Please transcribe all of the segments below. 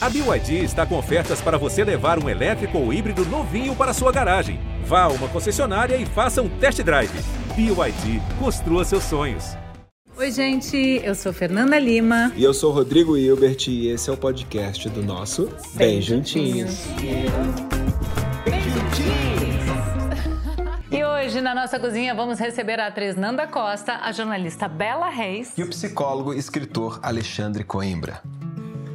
A BYD está com ofertas para você levar um elétrico ou híbrido novinho para sua garagem. Vá a uma concessionária e faça um test drive. BYD, construa seus sonhos. Oi, gente, eu sou Fernanda Lima. E eu sou Rodrigo Hilbert e esse é o podcast do nosso Bem, Bem Juntinhos. Bem Juntinhos. E hoje, na nossa cozinha, vamos receber a atriz Nanda Costa, a jornalista Bela Reis e o psicólogo e escritor Alexandre Coimbra.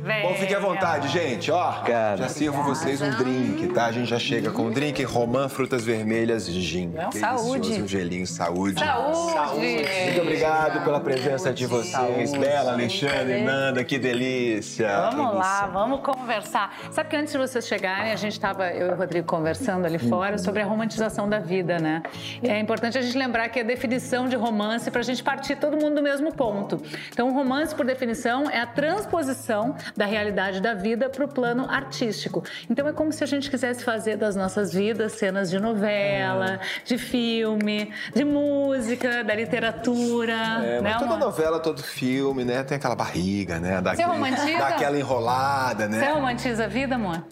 Venha. Bom, fique à vontade, gente. Ó, Cara, já sirvo vocês um drink, tá? A gente já chega com um drink, romã, frutas vermelhas, gin. Não, saúde. Um gelinho, saúde. Saúde. saúde. Muito obrigado pela presença de vocês. Saúde. Bela, Alexandre, Nanda, que delícia. Vamos delícia. lá, vamos conversar. Sabe que antes de vocês chegarem, a gente estava, eu e o Rodrigo, conversando ali fora sobre a romantização da vida, né? É importante a gente lembrar que a definição de romance, para a gente partir todo mundo do mesmo ponto. Então, o romance, por definição, é a transposição da realidade da vida para o plano artístico. Então é como se a gente quisesse fazer das nossas vidas cenas de novela, é. de filme, de música, da literatura. É, né, toda novela, todo filme, né? Tem aquela barriga, né? Você romantiza? Daquela enrolada, né? Você romantiza a vida, amor?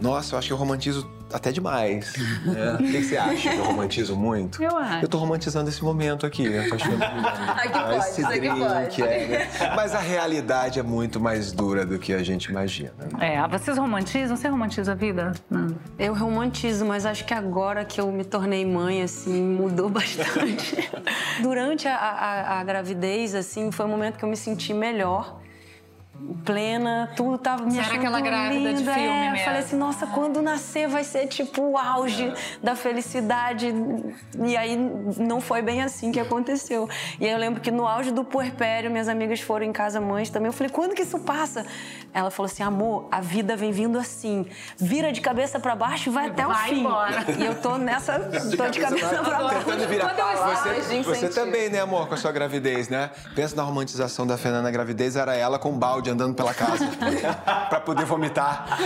Nossa, eu acho que eu romantizo até demais. É. O que, você acha? Eu romantizo muito? Eu acho. Eu tô romantizando esse momento aqui. Eu tô achando aqui pode, esse drink, pode. É, né? Mas a realidade é muito mais dura do que a gente imagina. É, vocês romantizam? Você romantiza a vida? Não. Eu romantizo, mas acho que agora que eu me tornei mãe, assim, mudou bastante. Durante a, a, a gravidez, assim, foi o momento que eu me senti melhor plena, tudo tava me Você achando era aquela grávida linda. de filme é, mesmo. Falei assim, nossa, quando nascer vai ser tipo o auge é. da felicidade. E aí não foi bem assim que aconteceu. E aí eu lembro que no auge do puerpério, minhas amigas foram em casa mães também. Eu falei, quando que isso passa? Ela falou assim, amor, a vida vem vindo assim. Vira de cabeça para baixo e vai até vai o fim. Embora. E eu tô nessa, de tô de cabeça para baixo. Tentando virar você, você também, né, amor, com a sua gravidez, né? Pensa na romantização da Fernanda na gravidez, era ela com um balde andando pela casa para poder vomitar.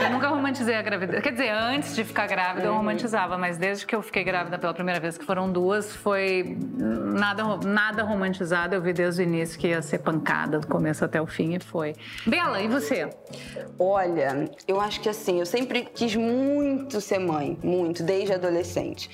Eu nunca romantizei a gravidez. Quer dizer, antes de ficar grávida eu romantizava, mas desde que eu fiquei grávida pela primeira vez, que foram duas, foi nada, nada romantizado. Eu vi desde o início que ia ser pancada, do começo até o fim, e foi. Bela, e você? Olha, eu acho que assim, eu sempre quis muito ser mãe, muito, desde adolescente.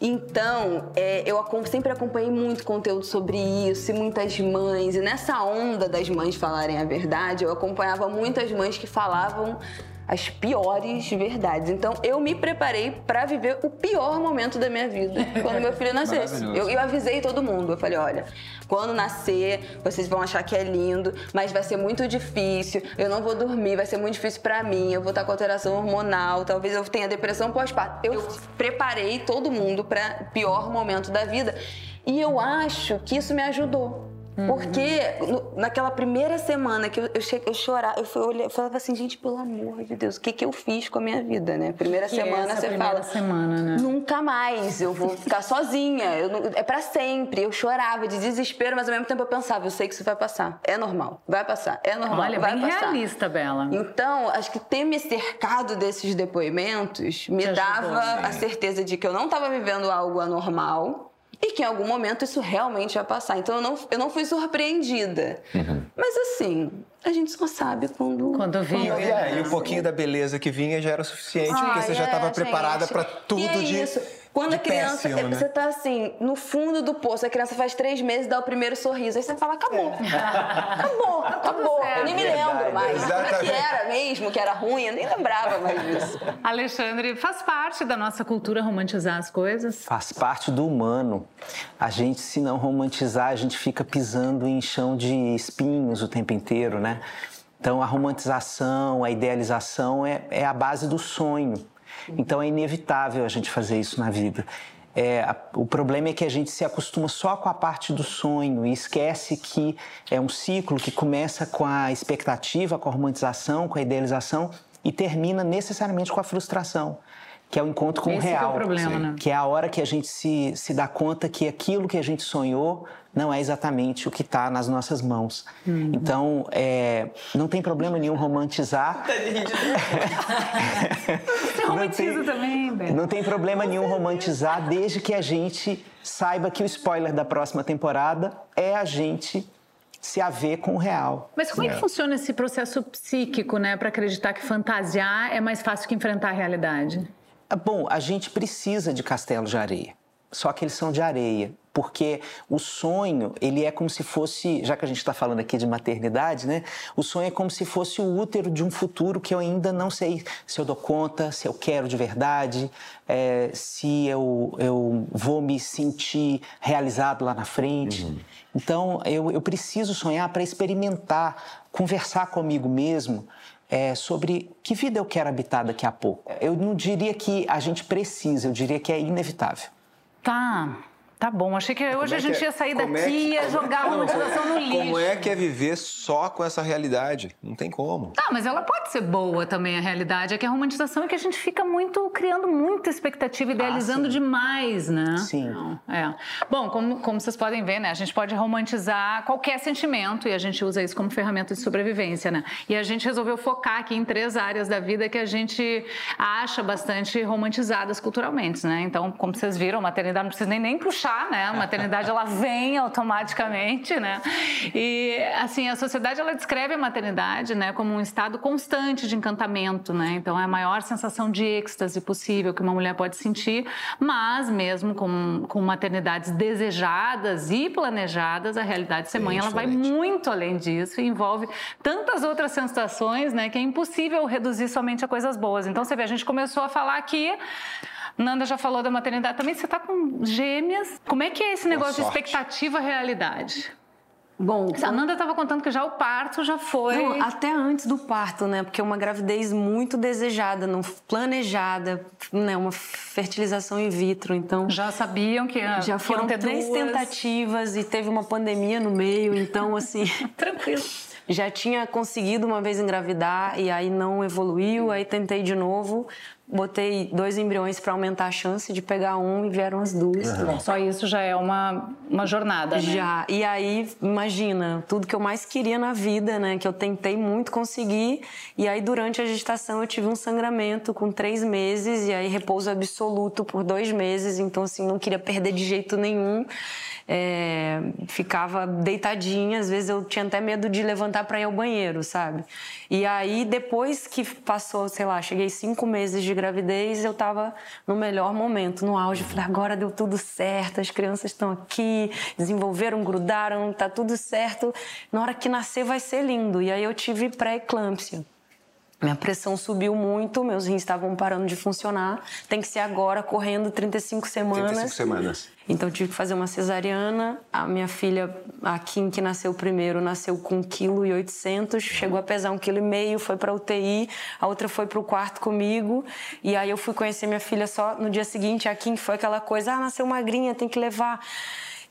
Então, é, eu sempre acompanhei muito conteúdo sobre isso, e muitas mães. E nessa onda das mães falarem a verdade, eu acompanhava muitas mães que falavam as piores verdades. Então eu me preparei para viver o pior momento da minha vida quando meu filho nascesse. Eu, eu, avisei todo mundo. Eu falei: olha, quando nascer, vocês vão achar que é lindo, mas vai ser muito difícil. Eu não vou dormir, vai ser muito difícil para mim. Eu vou estar com alteração hormonal, talvez eu tenha depressão pós-parto. Eu preparei todo mundo para pior momento da vida. E eu acho que isso me ajudou. Uhum. Porque naquela primeira semana que eu, eu, cheguei, eu chorava, eu, fui, eu, eu falava assim, gente, pelo amor de Deus, o que, que eu fiz com a minha vida, né? Primeira que semana é você primeira fala. semana, né? Nunca mais, eu vou ficar sozinha, eu, é para sempre. Eu chorava de desespero, mas ao mesmo tempo eu pensava, eu sei que isso vai passar. É normal, vai passar, é normal. Olha, vai bem passar. realista, Bela. Então, acho que ter me cercado desses depoimentos me dava a certeza de que eu não estava vivendo algo anormal e que em algum momento isso realmente vai passar. Então eu não, eu não fui surpreendida. Uhum. Mas assim, a gente só sabe quando. Quando vinha. Quando é, e um pouquinho da beleza que vinha já era suficiente, ah, porque você é, já estava preparada para tudo e é de. Isso. Quando de a criança. péssimo, né? Você tá assim, no fundo do poço, a criança faz três meses, dá o primeiro sorriso. Aí você fala, acabou. acabou, acabou. Eu nem me lembro mais. Exatamente. que era mesmo, que era ruim, eu nem lembrava mais disso. Alexandre, faz parte da nossa cultura romantizar as coisas? Faz parte do humano. A gente, se não romantizar, a gente fica pisando em chão de espinhos o tempo inteiro, né? Então, a romantização, a idealização é, é a base do sonho. Então é inevitável a gente fazer isso na vida. É, a, o problema é que a gente se acostuma só com a parte do sonho e esquece que é um ciclo que começa com a expectativa, com a romantização, com a idealização e termina necessariamente com a frustração, que é o encontro com Esse o real. Que é, o problema, né? que é a hora que a gente se, se dá conta que aquilo que a gente sonhou não é exatamente o que está nas nossas mãos. Uhum. Então, é, não tem problema nenhum romantizar. Você romantiza também, Beto. Não tem problema nenhum romantizar, desde que a gente saiba que o spoiler da próxima temporada é a gente se haver com o real. Mas como é, é que funciona esse processo psíquico, né, para acreditar que fantasiar é mais fácil que enfrentar a realidade? Ah, bom, a gente precisa de castelos de areia, só que eles são de areia porque o sonho ele é como se fosse, já que a gente está falando aqui de maternidade, né? O sonho é como se fosse o útero de um futuro que eu ainda não sei se eu dou conta, se eu quero de verdade, é, se eu, eu vou me sentir realizado lá na frente. Uhum. Então eu, eu preciso sonhar para experimentar, conversar comigo mesmo. É, sobre que vida eu quero habitar daqui a pouco. Eu não diria que a gente precisa, eu diria que é inevitável. Tá. Tá bom, achei que hoje é a gente é, ia sair daqui e é ia jogar a romantização no lixo. Como é que é viver só com essa realidade? Não tem como. Tá, mas ela pode ser boa também, a realidade. É que a romantização é que a gente fica muito, criando muita expectativa, idealizando ah, demais, né? Sim. é. Bom, como, como vocês podem ver, né? A gente pode romantizar qualquer sentimento e a gente usa isso como ferramenta de sobrevivência, né? E a gente resolveu focar aqui em três áreas da vida que a gente acha bastante romantizadas culturalmente, né? Então, como vocês viram, a maternidade não precisa nem, nem puxar puxar, né? A maternidade ela vem automaticamente, né? E assim, a sociedade ela descreve a maternidade, né, como um estado constante de encantamento, né? Então é a maior sensação de êxtase possível que uma mulher pode sentir, mas mesmo com, com maternidades desejadas e planejadas, a realidade de ser mãe ela vai muito além disso e envolve tantas outras sensações, né, que é impossível reduzir somente a coisas boas. Então você vê, a gente começou a falar aqui Nanda já falou da maternidade. Também você está com gêmeas. Como é que é esse negócio de expectativa realidade? Bom, a Nanda estava contando que já o parto já foi. Não, até antes do parto, né? Porque é uma gravidez muito desejada, não planejada, né? Uma fertilização in vitro. Então. Já sabiam que já foram três duas. tentativas e teve uma pandemia no meio. Então, assim. Tranquilo. Já tinha conseguido uma vez engravidar e aí não evoluiu, aí tentei de novo botei dois embriões para aumentar a chance de pegar um e vieram as duas. Uhum. Só isso já é uma, uma jornada, né? Já. E aí, imagina, tudo que eu mais queria na vida, né? Que eu tentei muito conseguir. E aí, durante a gestação, eu tive um sangramento com três meses. E aí, repouso absoluto por dois meses. Então, assim, não queria perder de jeito nenhum é, ficava deitadinha, às vezes eu tinha até medo de levantar para ir ao banheiro, sabe? E aí, depois que passou, sei lá, cheguei cinco meses de gravidez, eu tava no melhor momento, no auge. Falei, agora deu tudo certo, as crianças estão aqui, desenvolveram, grudaram, tá tudo certo. Na hora que nascer vai ser lindo. E aí eu tive pré-eclâmpsia. Minha pressão subiu muito, meus rins estavam parando de funcionar. Tem que ser agora, correndo 35 semanas. 35 semanas. Então tive que fazer uma cesariana. A minha filha, a Kim, que nasceu primeiro, nasceu com 1,8 kg, chegou a pesar 1,5 kg, foi para UTI. A outra foi para o quarto comigo. E aí eu fui conhecer minha filha só no dia seguinte. A Kim foi aquela coisa: ah, nasceu magrinha, tem que levar.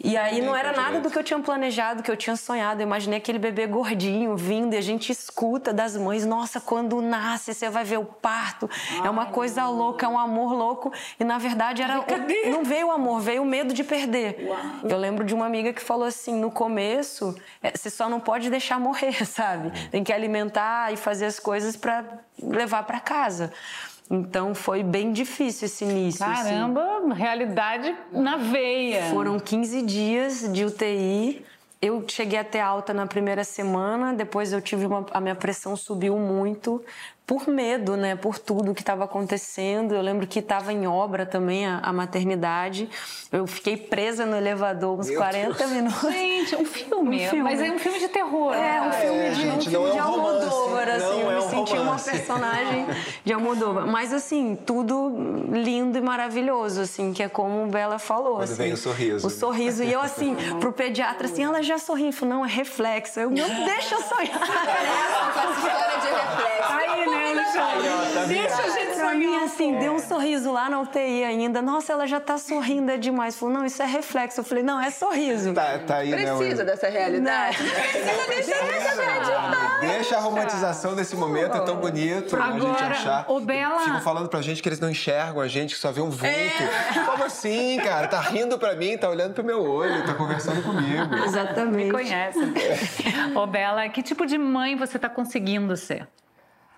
E aí não era nada do que eu tinha planejado, que eu tinha sonhado. Eu imaginei aquele bebê gordinho vindo e a gente escuta das mães: nossa, quando nasce, você vai ver o parto. Ai, é uma coisa não. louca, é um amor louco. E na verdade era. Cadê? Não veio o amor, veio o medo de perder. Uau. Eu lembro de uma amiga que falou assim: no começo, é, você só não pode deixar morrer, sabe? Tem que alimentar e fazer as coisas para levar para casa. Então foi bem difícil esse início. Assim. Caramba, assim. realidade na veia. Foram 15 dias de UTI. Eu cheguei até alta na primeira semana, depois eu tive uma, a minha pressão subiu muito, por medo, né, por tudo que estava acontecendo. Eu lembro que estava em obra também a, a, maternidade. Eu fiquei presa no elevador uns Meu 40 Deus. minutos. Gente, um filme, um filme, mas é um filme de terror. É, um filme é, de, gente, um filme é um de Almodóvar, assim. Não eu é um me senti uma personagem de Almodóvar. Mas, assim, tudo lindo e maravilhoso, assim, que é como o Bela falou. Quando assim, vem o sorriso. O sorriso. E eu, assim, pro pediatra, assim, ela já sorri. Falou, não, é reflexo. Eu, não, deixa eu sonhar. Essa história de reflexo. Tá Deixa a gente pra mim, assim, deu um sorriso lá na UTI ainda. Nossa, ela já tá sorrindo é demais. Falou, não, isso é reflexo. Eu falei, não, é sorriso. Tá, tá aí, né, Precisa né, dessa realidade. Precisa, deixa, deixa, deixa a romantização desse momento, é tão bonito Agora, a gente achar. O Bela... Ficam falando pra gente que eles não enxergam a gente, que só vê um vulto. É. Como assim, cara? Tá rindo pra mim, tá olhando pro meu olho, tá conversando comigo. Exatamente. Me conhece. Ô, Bela, que tipo de mãe você tá conseguindo ser?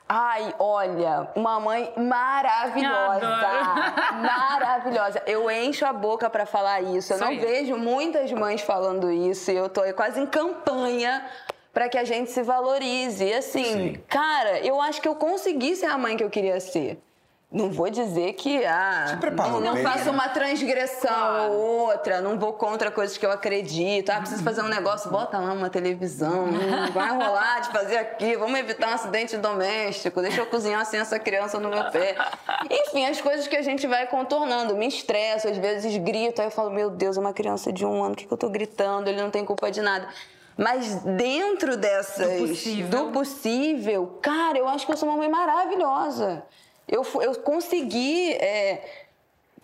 Ai, olha, uma mãe maravilhosa. Maravilhosa. Eu encho a boca para falar isso. Eu isso não vejo muitas mães falando isso. E eu tô quase em campanha para que a gente se valorize. E assim, Sim. cara, eu acho que eu consegui ser a mãe que eu queria ser. Não vou dizer que ah, não, não faço uma transgressão claro. ou outra, não vou contra coisas que eu acredito. Ah, preciso fazer um negócio, bota lá uma televisão, não vai rolar de fazer aqui, vamos evitar um acidente doméstico, deixa eu cozinhar sem essa criança no meu pé. Enfim, as coisas que a gente vai contornando. Me estresso, às vezes grito, aí eu falo, meu Deus, é uma criança de um ano, o que, que eu tô gritando? Ele não tem culpa de nada. Mas dentro dessas. Do possível. do possível, cara, eu acho que eu sou uma mãe maravilhosa eu, eu consegui é,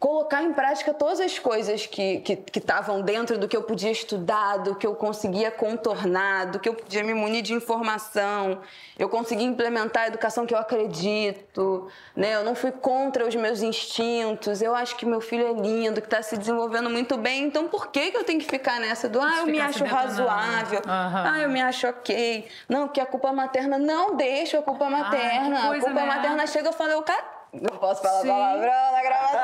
colocar em prática todas as coisas que estavam dentro do que eu podia estudar, do que eu conseguia contornar, do que eu podia me munir de informação. Eu consegui implementar a educação que eu acredito, né? Eu não fui contra os meus instintos. Eu acho que meu filho é lindo, que está se desenvolvendo muito bem. Então, por que, que eu tenho que ficar nessa do ah, eu me acho razoável, uhum. ah, eu me acho ok. Não, que a culpa materna não deixa a culpa materna. Ai, a culpa né? materna chega e fala, eu não posso falar Sim. palavrão na gravação.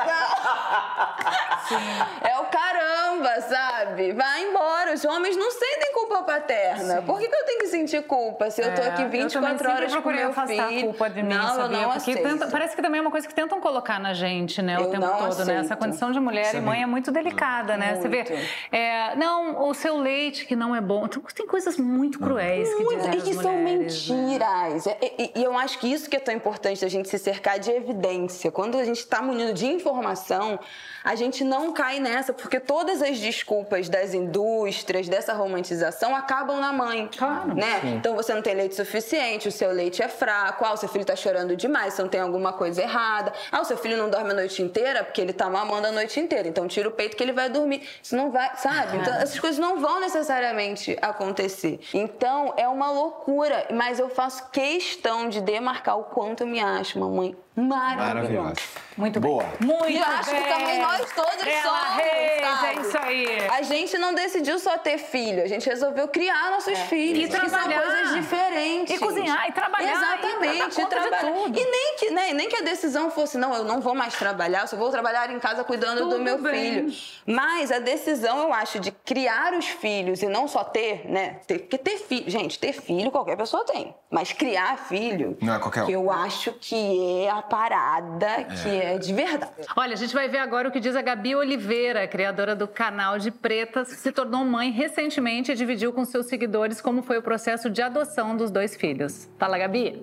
Sim. É o caramba, sabe? Vai embora. Os homens não sentem culpa paterna. Sim. Por que, que, eu tenho que sentir culpa se eu tô é, aqui 24 horas com meu filho? a culpa de mim, não, sabia? Eu não Porque tenta, parece que também é uma coisa que tentam colocar na gente, né? O eu tempo todo, aceito. né? Essa condição de mulher e mãe é muito delicada, né? Muito. Você vê, é, não, o seu leite que não é bom. Então, tem coisas muito cruéis que muito, dizem E que são né? mentiras. Né? E, e, e eu acho que isso que é tão importante, a gente se cercar de evidência evidência, quando a gente está munido de informação, a gente não cai nessa, porque todas as desculpas das indústrias, dessa romantização, acabam na mãe. Claro. Né? Então você não tem leite suficiente, o seu leite é fraco, ah, o seu filho está chorando demais, você não tem alguma coisa errada. Ah, o seu filho não dorme a noite inteira porque ele está mamando a noite inteira. Então tira o peito que ele vai dormir. Isso não vai, sabe? Então essas coisas não vão necessariamente acontecer. Então é uma loucura, mas eu faço questão de demarcar o quanto eu me acho uma mãe maravilhosa. Muito Boa. bem. Muito e eu acho bem. que também nós todos Ela somos, Reis? É isso aí. A gente não decidiu só ter filho, a gente resolveu criar nossos é. filhos. E trabalhar. Que são coisas diferentes. E cozinhar, e trabalhar. Exatamente, e, trabalhar. E nem que, né, nem que a decisão fosse, não, eu não vou mais trabalhar, eu só vou trabalhar em casa cuidando Tudo do meu bem. filho. Mas a decisão, eu acho, de criar os filhos e não só ter, né? Ter, porque ter filho, gente, ter filho qualquer pessoa tem. Mas criar filho. Não é qualquer um. Que eu acho que é a parada é. que é de verdade. Olha, a gente vai ver agora o que diz a Gabi Oliveira, criadora do canal de Pretas, que se tornou mãe recentemente e dividiu com seus seguidores como foi o processo de adoção dos dois filhos. Fala, Gabi.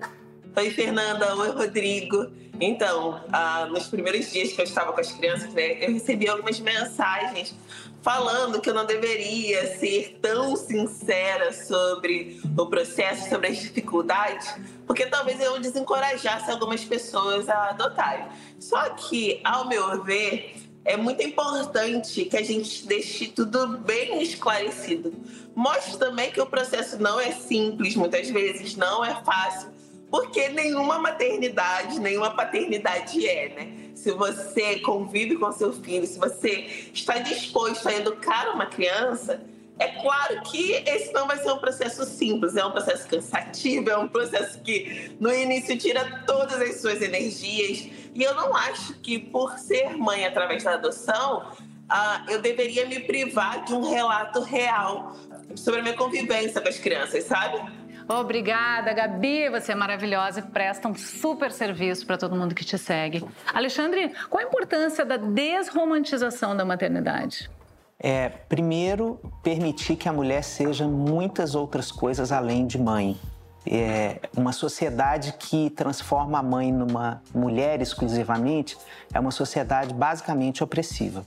Oi, Fernanda. Oi, Rodrigo. Então, ah, nos primeiros dias que eu estava com as crianças, né, eu recebi algumas mensagens falando que eu não deveria ser tão sincera sobre o processo, sobre as dificuldades, porque talvez eu desencorajasse algumas pessoas a adotarem. Só que, ao meu ver, é muito importante que a gente deixe tudo bem esclarecido. Mostre também que o processo não é simples, muitas vezes não é fácil, porque nenhuma maternidade, nenhuma paternidade é, né? Se você convive com seu filho, se você está disposto a educar uma criança, é claro que esse não vai ser um processo simples, é um processo cansativo, é um processo que no início tira todas as suas energias. E eu não acho que por ser mãe através da adoção, uh, eu deveria me privar de um relato real sobre a minha convivência com as crianças, sabe? Obrigada, Gabi. Você é maravilhosa e presta um super serviço para todo mundo que te segue. Alexandre, qual a importância da desromantização da maternidade? É, primeiro, permitir que a mulher seja muitas outras coisas além de mãe. É, uma sociedade que transforma a mãe numa mulher exclusivamente é uma sociedade basicamente opressiva.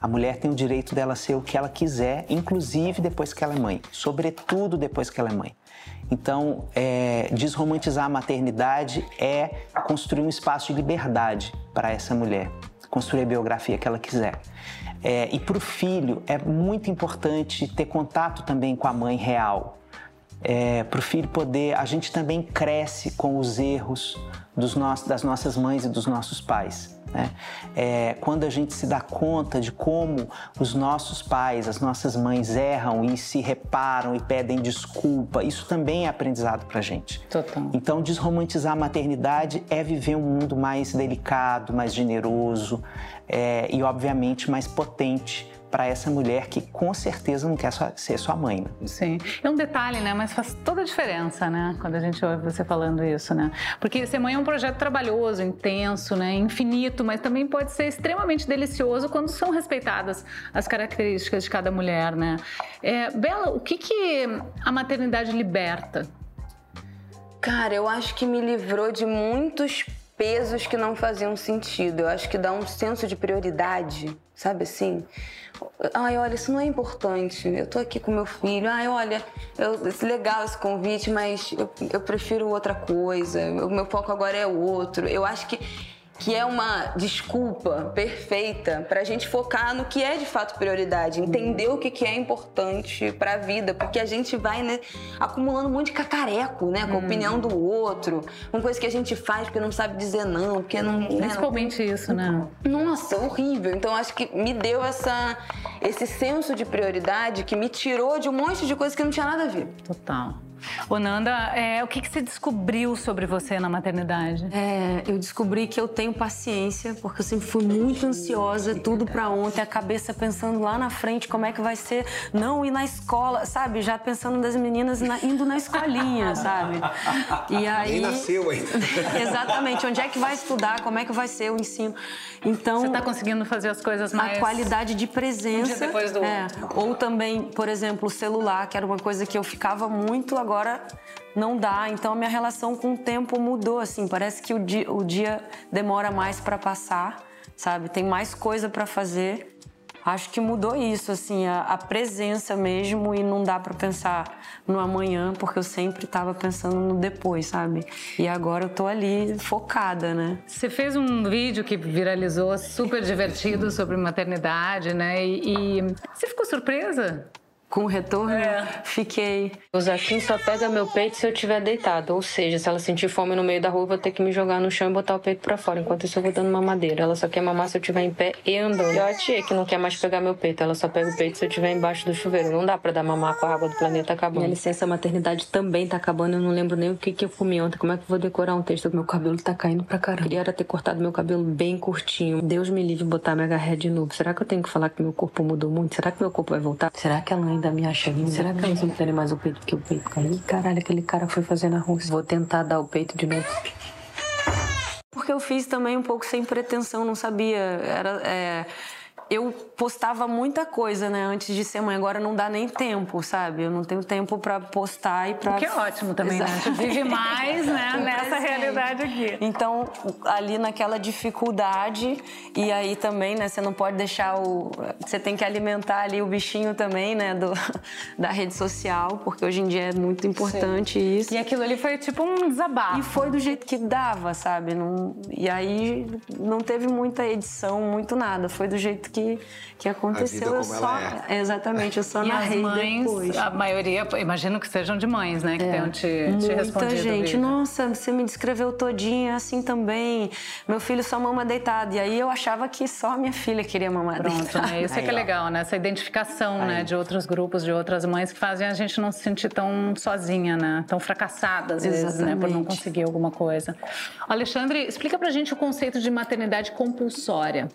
A mulher tem o direito dela ser o que ela quiser, inclusive depois que ela é mãe, sobretudo depois que ela é mãe. Então, é, desromantizar a maternidade é construir um espaço de liberdade para essa mulher, construir a biografia que ela quiser. É, e para o filho é muito importante ter contato também com a mãe real. É, para o filho poder, a gente também cresce com os erros dos nossos, das nossas mães e dos nossos pais. Né? É, quando a gente se dá conta de como os nossos pais, as nossas mães erram e se reparam e pedem desculpa, isso também é aprendizado para gente. Total. Então, desromantizar a maternidade é viver um mundo mais delicado, mais generoso é, e, obviamente, mais potente para essa mulher que com certeza não quer ser sua mãe. Né? Sim. É um detalhe, né? Mas faz toda a diferença, né? Quando a gente ouve você falando isso, né? Porque ser mãe é um projeto trabalhoso, intenso, né? Infinito, mas também pode ser extremamente delicioso quando são respeitadas as características de cada mulher, né? É, Bela, o que, que a maternidade liberta? Cara, eu acho que me livrou de muitos pesos que não faziam sentido. Eu acho que dá um senso de prioridade, sabe assim? Ai, olha, isso não é importante. Eu tô aqui com meu filho. Ai, olha, eu, legal esse convite, mas eu, eu prefiro outra coisa. O meu foco agora é outro. Eu acho que que é uma desculpa perfeita para a gente focar no que é de fato prioridade, entender o que, que é importante para a vida, porque a gente vai né, acumulando um monte de cacareco, né, com a opinião do outro, com coisa que a gente faz porque não sabe dizer não, porque não. Né, Principalmente não... isso, né? Nossa, horrível. Então acho que me deu essa, esse senso de prioridade que me tirou de um monte de coisa que não tinha nada a ver. Total. Ô Nanda, é, o que, que você descobriu sobre você na maternidade? É, eu descobri que eu tenho paciência, porque eu sempre fui muito ansiosa, tudo para ontem, a cabeça pensando lá na frente como é que vai ser, não ir na escola, sabe? Já pensando das meninas na, indo na escolinha, sabe? E aí. Nem nasceu ainda. Exatamente, onde é que vai estudar, como é que vai ser o ensino. Então. Você está conseguindo fazer as coisas mais. A qualidade de presença. Um dia depois do é, outro. Ou também, por exemplo, o celular, que era uma coisa que eu ficava muito agora agora não dá. Então a minha relação com o tempo mudou assim. Parece que o dia, o dia demora mais para passar, sabe? Tem mais coisa para fazer. Acho que mudou isso, assim, a, a presença mesmo e não dá para pensar no amanhã, porque eu sempre estava pensando no depois, sabe? E agora eu tô ali focada, né? Você fez um vídeo que viralizou super divertido sobre maternidade, né? E, e você ficou surpresa? Com o retorno, é. fiquei. O Zaquim só pega meu peito se eu estiver deitado. Ou seja, se ela sentir fome no meio da rua, eu vou ter que me jogar no chão e botar o peito para fora. Enquanto isso, eu vou dando mamadeira. Ela só quer mamar se eu estiver em pé e andando. E a tia que não quer mais pegar meu peito. Ela só pega o peito se eu estiver embaixo do chuveiro. Não dá para dar mamar com a água do planeta acabando. Minha licença maternidade também tá acabando. Eu não lembro nem o que, que eu comi ontem. Como é que eu vou decorar um texto? Meu cabelo tá caindo pra caramba. Queria ter cortado meu cabelo bem curtinho. Deus me livre botar minha garré de novo. Será que eu tenho que falar que meu corpo mudou muito? Será que meu corpo vai voltar? Será que ela ainda me acha linda? Será que elas não querem mais o peito que o peito caiu? Caralho, aquele cara foi fazer na Rússia. Vou tentar dar o peito de novo. Porque eu fiz também um pouco sem pretensão, não sabia. Era. É eu postava muita coisa, né, antes de ser mãe. Agora não dá nem tempo, sabe? Eu não tenho tempo para postar e para. Que é ótimo também, Exato. né? Você vive mais, né, nessa realidade aqui. Então, ali naquela dificuldade e aí também, né, você não pode deixar o você tem que alimentar ali o bichinho também, né, do da rede social, porque hoje em dia é muito importante Sim. isso. E aquilo ali foi tipo um desabafo. E foi do jeito que dava, sabe? Não... E aí não teve muita edição, muito nada. Foi do jeito que que, que aconteceu. eu só, é. Exatamente, eu só e narrei as mães, depois. A maioria, imagino que sejam de mães, né? Que é. tenham te, te respondido. Muita gente, nossa, você me descreveu todinha assim também. Meu filho só mama deitado. E aí eu achava que só minha filha queria mamar Pronto, deitado. Né? Isso é que é legal, né? Essa identificação né? de outros grupos, de outras mães que fazem a gente não se sentir tão sozinha, né? Tão fracassada às vezes, né? Por não conseguir alguma coisa. Alexandre, explica pra gente o conceito de maternidade compulsória.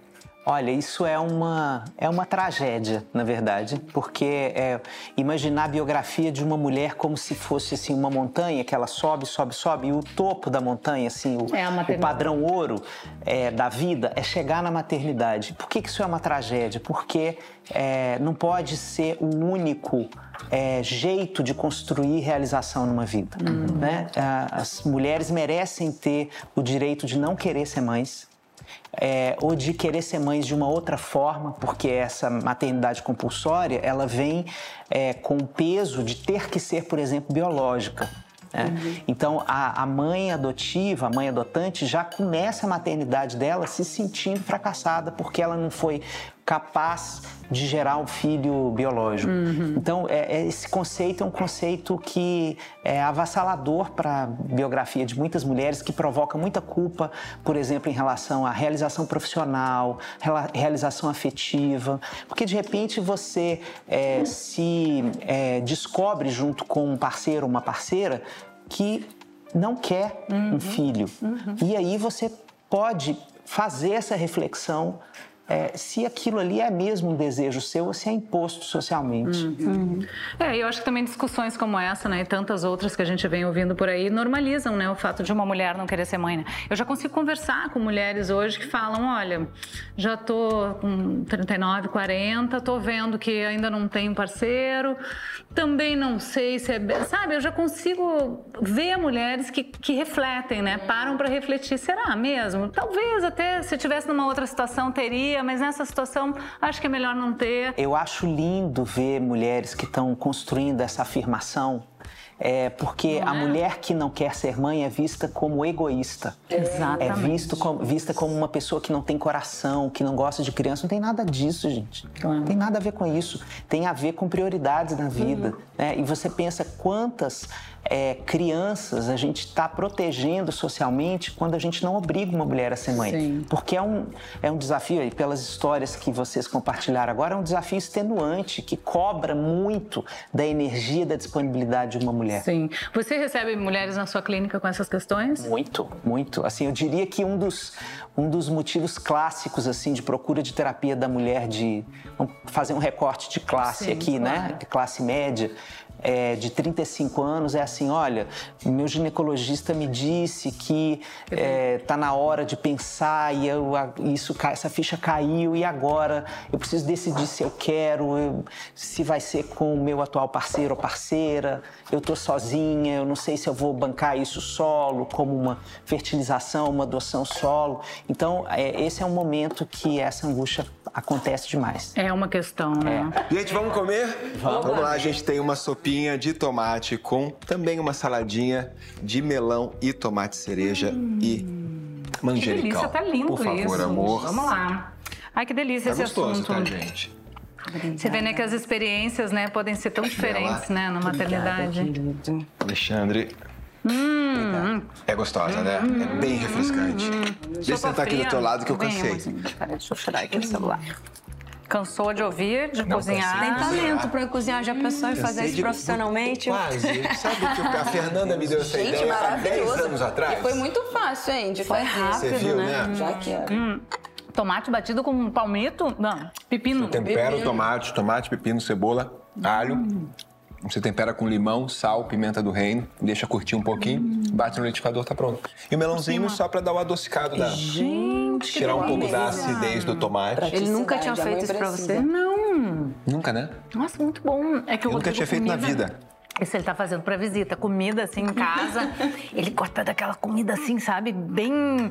Olha, isso é uma, é uma tragédia, na verdade, porque é, imaginar a biografia de uma mulher como se fosse assim, uma montanha que ela sobe, sobe, sobe, e o topo da montanha, assim, o, é o padrão ouro é, da vida é chegar na maternidade. Por que, que isso é uma tragédia? Porque é, não pode ser o único é, jeito de construir realização numa vida. Uhum. Né? As mulheres merecem ter o direito de não querer ser mães é, ou de querer ser mães de uma outra forma, porque essa maternidade compulsória ela vem é, com o peso de ter que ser, por exemplo, biológica. Uhum. Então, a, a, mãe adotiva, a mãe adotante, já começa a maternidade dela se sentindo fracassada porque ela não foi capaz de gerar um filho biológico. Uhum. Então, é, é, esse conceito é um conceito que é avassalador para a biografia de muitas mulheres, que provoca muita culpa, por exemplo, em relação à realização profissional, realização afetiva, porque de repente você é, se é, descobre junto com um parceiro ou uma parceira que não quer uhum. um filho. Uhum. E aí você pode fazer essa reflexão é, se aquilo ali é mesmo um desejo seu ou se é imposto socialmente. Uhum. Uhum. É, eu acho que também discussões como essa, né, e tantas outras que a gente vem ouvindo por aí, normalizam, né, o fato de uma mulher não querer ser mãe, né? Eu já consigo conversar com mulheres hoje que falam, olha, já tô com 39, 40, tô vendo que ainda não tenho parceiro, também não sei se é, sabe, eu já consigo ver mulheres que, que refletem, né, param para refletir, será mesmo? Talvez até se tivesse numa outra situação teria mas nessa situação acho que é melhor não ter. Eu acho lindo ver mulheres que estão construindo essa afirmação é, porque a é? mulher que não quer ser mãe é vista como egoísta. Exatamente. É visto como, vista como uma pessoa que não tem coração, que não gosta de criança. Não tem nada disso, gente. Claro. Não tem nada a ver com isso. Tem a ver com prioridades na vida. Uhum. Né? E você pensa quantas é, crianças a gente está protegendo socialmente quando a gente não obriga uma mulher a ser mãe. Sim. Porque é um, é um desafio, e pelas histórias que vocês compartilharam agora, é um desafio extenuante, que cobra muito da energia, da disponibilidade de uma mulher. Sim. Você recebe mulheres na sua clínica com essas questões? Muito, muito. Assim, eu diria que um dos, um dos motivos clássicos, assim, de procura de terapia da mulher de... Vamos fazer um recorte de classe Sim, aqui, né? claro. né? De classe média é, de 35 anos é assim: olha, meu ginecologista me disse que está é, na hora de pensar e eu, isso, essa ficha caiu e agora eu preciso decidir se eu quero, se vai ser com o meu atual parceiro ou parceira, eu estou sozinha, eu não sei se eu vou bancar isso solo, como uma fertilização, uma adoção solo. Então, é, esse é um momento que essa angústia acontece demais. É uma questão, né? É. Gente, vamos comer? Vamos. vamos lá, a gente tem uma sopinha de tomate com também uma saladinha de melão e tomate cereja hum. e manjericão. Que delícia, tá lindo Por favor, isso. amor. Vamos lá. Ai, que delícia tá esse gostoso, assunto. Tá, gente? Você vê né, que as experiências né, podem ser tão diferentes né, na maternidade. Alexandre, Hum, é gostosa, né? Hum, é bem refrescante. Hum, Deixa eu sentar aqui do teu lado que eu cansei. Peraí, deixa eu tirar aqui o celular. Cansou de ouvir, de Não, cozinhar? Tem talento pra cozinhar, já pensou em fazer isso de... profissionalmente? Quase. Sabe que a Fernanda me deu essa Gente, ideia há 10 anos atrás? E foi muito fácil, hein, de foi fazer. rápido, Você viu, né? né? Já quero. Hum. Tomate batido com palmito? Não, pepino. Você tempera o tomate, tomate, pepino, cebola, alho. Hum. Você tempera com limão, sal, pimenta do reino, deixa curtir um pouquinho, hum. bate no liquidificador, tá pronto. E o melãozinho só para dar o adocicado da. Gente, tirar um pouco da acidez do tomate. Ele nunca tinha feito isso pra você? Não. Nunca, né? Nossa, muito bom. É que eu, eu nunca tinha feito comida. na vida. Isso ele tá fazendo para visita, comida assim em casa. ele corta daquela comida assim, sabe? Bem,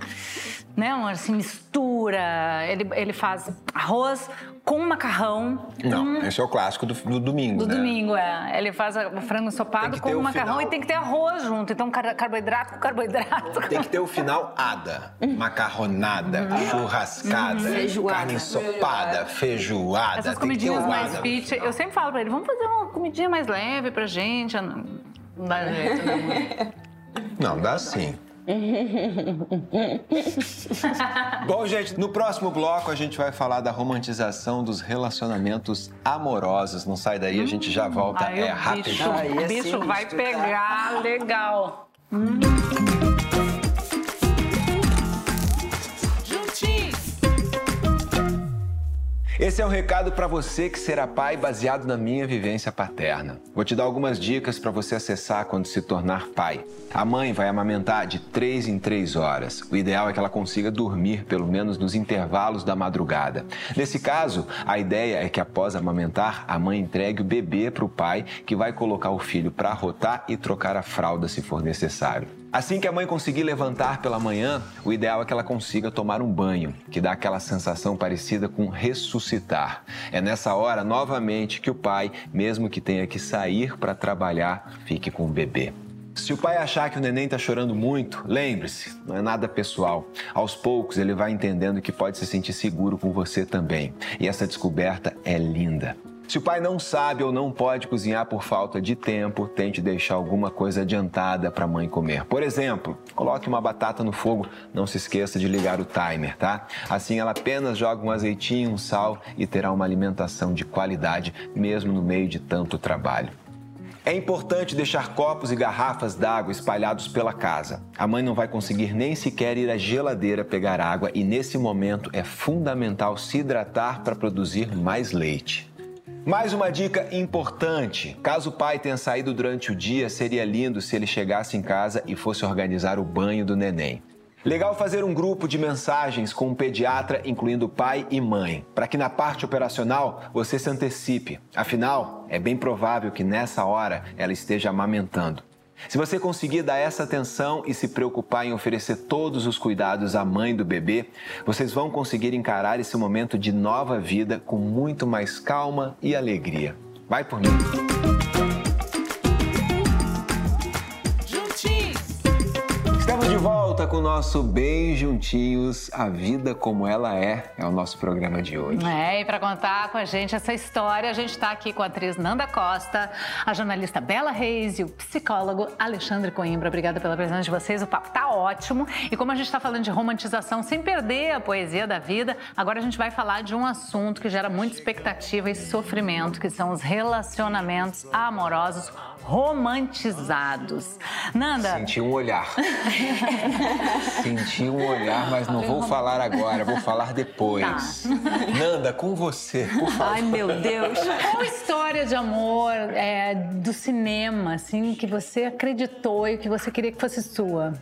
né? Uma assim, mistura. Ele, ele faz arroz com macarrão. Não, esse é o clássico do, do domingo. Do né? domingo, é. Ele faz o frango ensopado com macarrão final... e tem que ter arroz junto. Então, carboidrato com carboidrato. Tem que ter o final ada. Macarronada, uhum. churrascada, uhum. carne ensopada, feijoada. Essas comidinhas mais fit. Eu sempre falo pra ele, vamos fazer uma comidinha mais leve pra gente. Não dá jeito, né? Não, dá sim. Bom, gente, no próximo bloco a gente vai falar da romantização dos relacionamentos amorosos. Não sai daí, a gente já volta. Ai, é rápido. Bicho, o bicho vai pegar legal. Hum. Esse é um recado para você que será pai baseado na minha vivência paterna. Vou te dar algumas dicas para você acessar quando se tornar pai. A mãe vai amamentar de 3 em 3 horas. O ideal é que ela consiga dormir pelo menos nos intervalos da madrugada. Nesse caso, a ideia é que após amamentar, a mãe entregue o bebê para o pai, que vai colocar o filho para arrotar e trocar a fralda se for necessário. Assim que a mãe conseguir levantar pela manhã, o ideal é que ela consiga tomar um banho, que dá aquela sensação parecida com ressuscitar. É nessa hora, novamente, que o pai, mesmo que tenha que sair para trabalhar, fique com o bebê. Se o pai achar que o neném está chorando muito, lembre-se, não é nada pessoal. Aos poucos ele vai entendendo que pode se sentir seguro com você também. E essa descoberta é linda. Se o pai não sabe ou não pode cozinhar por falta de tempo, tente deixar alguma coisa adiantada para a mãe comer. Por exemplo, coloque uma batata no fogo, não se esqueça de ligar o timer, tá? Assim ela apenas joga um azeitinho, um sal e terá uma alimentação de qualidade, mesmo no meio de tanto trabalho. É importante deixar copos e garrafas d'água espalhados pela casa. A mãe não vai conseguir nem sequer ir à geladeira pegar água e nesse momento é fundamental se hidratar para produzir mais leite. Mais uma dica importante: caso o pai tenha saído durante o dia, seria lindo se ele chegasse em casa e fosse organizar o banho do neném. Legal fazer um grupo de mensagens com um pediatra, incluindo pai e mãe, para que na parte operacional você se antecipe. Afinal, é bem provável que nessa hora ela esteja amamentando. Se você conseguir dar essa atenção e se preocupar em oferecer todos os cuidados à mãe do bebê, vocês vão conseguir encarar esse momento de nova vida com muito mais calma e alegria. Vai por mim! Volta com o nosso Bem Juntinhos, a vida como ela é, é o nosso programa de hoje. É, e para contar com a gente essa história, a gente está aqui com a atriz Nanda Costa, a jornalista Bela Reis e o psicólogo Alexandre Coimbra. Obrigada pela presença de vocês, o papo tá ótimo. E como a gente está falando de romantização sem perder a poesia da vida, agora a gente vai falar de um assunto que gera muita expectativa e sofrimento, que são os relacionamentos amorosos romantizados. Nanda. Senti um olhar. Senti um olhar, mas não vou falar agora, vou falar depois. Tá. Nanda, com você, por favor. Ai, meu Deus. Qual história de amor é, do cinema, assim, que você acreditou e que você queria que fosse sua?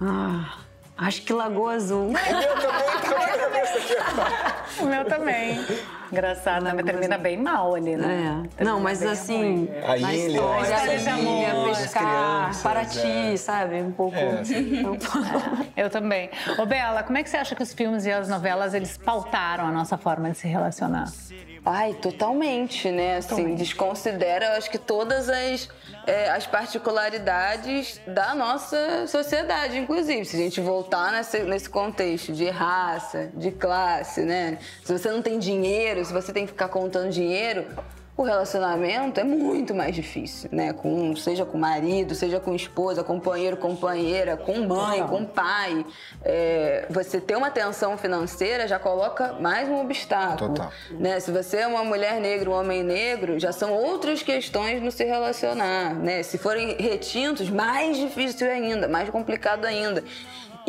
Ah. Acho que Lagoa Azul. O meu também tá na cabeça aqui. O meu também. Engraçado, né? termina bem mal ali, né? É. Não, mas assim, a ilha, história, a ilha, amor, pescar, Paraty, é. sabe? Um pouco. É, é. Eu também. Ô, Bela, como é que você acha que os filmes e as novelas, eles pautaram a nossa forma de se relacionar? Ai, totalmente, né? Assim, totalmente. desconsidera, acho que todas as, é, as particularidades da nossa sociedade, inclusive. Se a gente voltar nesse, nesse contexto de raça, de classe, né? Se você não tem dinheiro, se você tem que ficar contando dinheiro, o relacionamento é muito mais difícil, né? Com, seja com marido, seja com esposa, companheiro, companheira, com mãe, com pai. É, você ter uma tensão financeira já coloca mais um obstáculo. Total. Né? Se você é uma mulher negra, um homem negro, já são outras questões no se relacionar, né? Se forem retintos, mais difícil ainda, mais complicado ainda.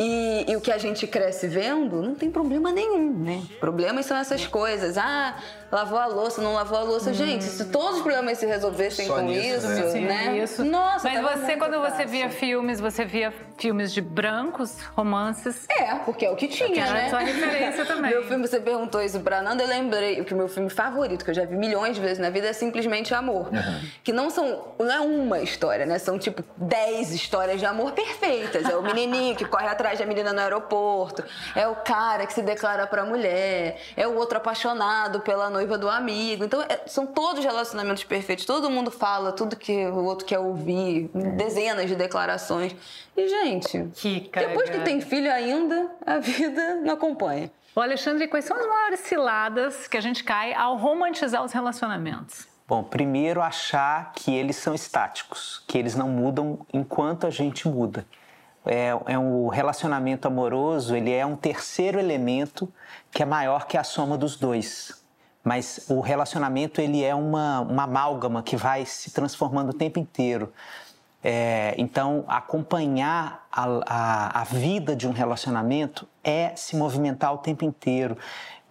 E, e, o que a gente cresce vendo, não tem problema nenhum, né? Problemas são essas coisas. Ah, lavou a louça, não lavou a louça. Hum. Gente, se todos os problemas se resolvessem Só com nisso, isso, né? né? Isso. Nossa, Mas você, quando fácil. você via filmes, você via filmes de brancos, romances? É, porque é o que tinha, é né? sua referência também. meu filme, você perguntou isso pra Nanda, eu lembrei que o meu filme favorito, que eu já vi milhões de vezes na vida, é Simplesmente Amor. Uhum. Que não são, não é uma história, né? São tipo 10 histórias de amor perfeitas. É o menininho que corre atrás da menina no aeroporto, é o cara que se declara pra mulher, é o outro apaixonado pela noiva do amigo. Então, é, são todos relacionamentos perfeitos. Todo mundo fala tudo que o outro quer ouvir, dezenas de declarações. E, gente, que depois que tem filho ainda, a vida não acompanha. O Alexandre, quais são as maiores ciladas que a gente cai ao romantizar os relacionamentos? Bom, primeiro achar que eles são estáticos, que eles não mudam enquanto a gente muda. É, é relacionamento amoroso, ele é um terceiro elemento que é maior que a soma dos dois mas o relacionamento ele é uma, uma amálgama que vai se transformando o tempo inteiro. É, então, acompanhar a, a, a, vida de um relacionamento é se movimentar o tempo inteiro.